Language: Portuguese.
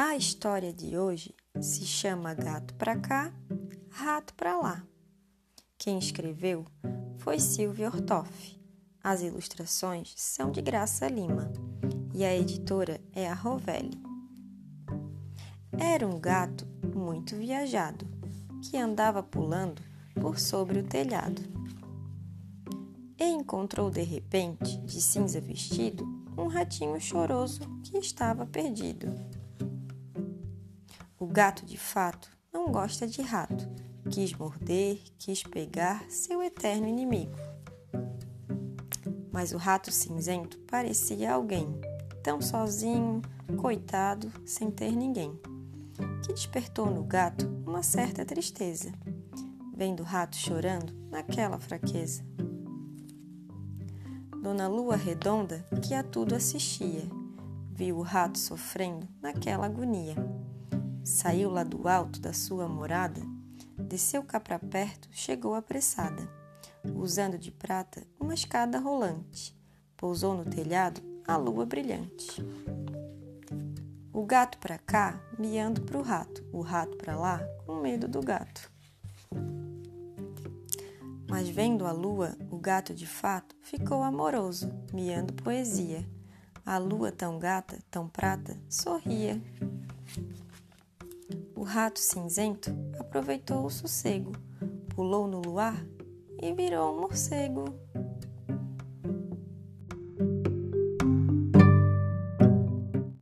A história de hoje se chama Gato pra cá, Rato pra lá. Quem escreveu foi Silvia Ortoff. As ilustrações são de Graça Lima e a editora é a Rovelli. Era um gato muito viajado que andava pulando por sobre o telhado. E encontrou de repente, de cinza vestido, um ratinho choroso que estava perdido. O gato, de fato, não gosta de rato. Quis morder, quis pegar seu eterno inimigo. Mas o rato cinzento parecia alguém, tão sozinho, coitado, sem ter ninguém, que despertou no gato uma certa tristeza, vendo o rato chorando naquela fraqueza. Dona Lua Redonda, que a tudo assistia, viu o rato sofrendo naquela agonia Saiu lá do alto da sua morada, desceu cá para perto, chegou apressada, usando de prata uma escada rolante. Pousou no telhado a lua brilhante. O gato para cá, miando pro rato, o rato para lá, com medo do gato. Mas vendo a lua, o gato de fato ficou amoroso, miando poesia. A lua tão gata, tão prata, sorria rato cinzento aproveitou o sossego, pulou no luar e virou um morcego.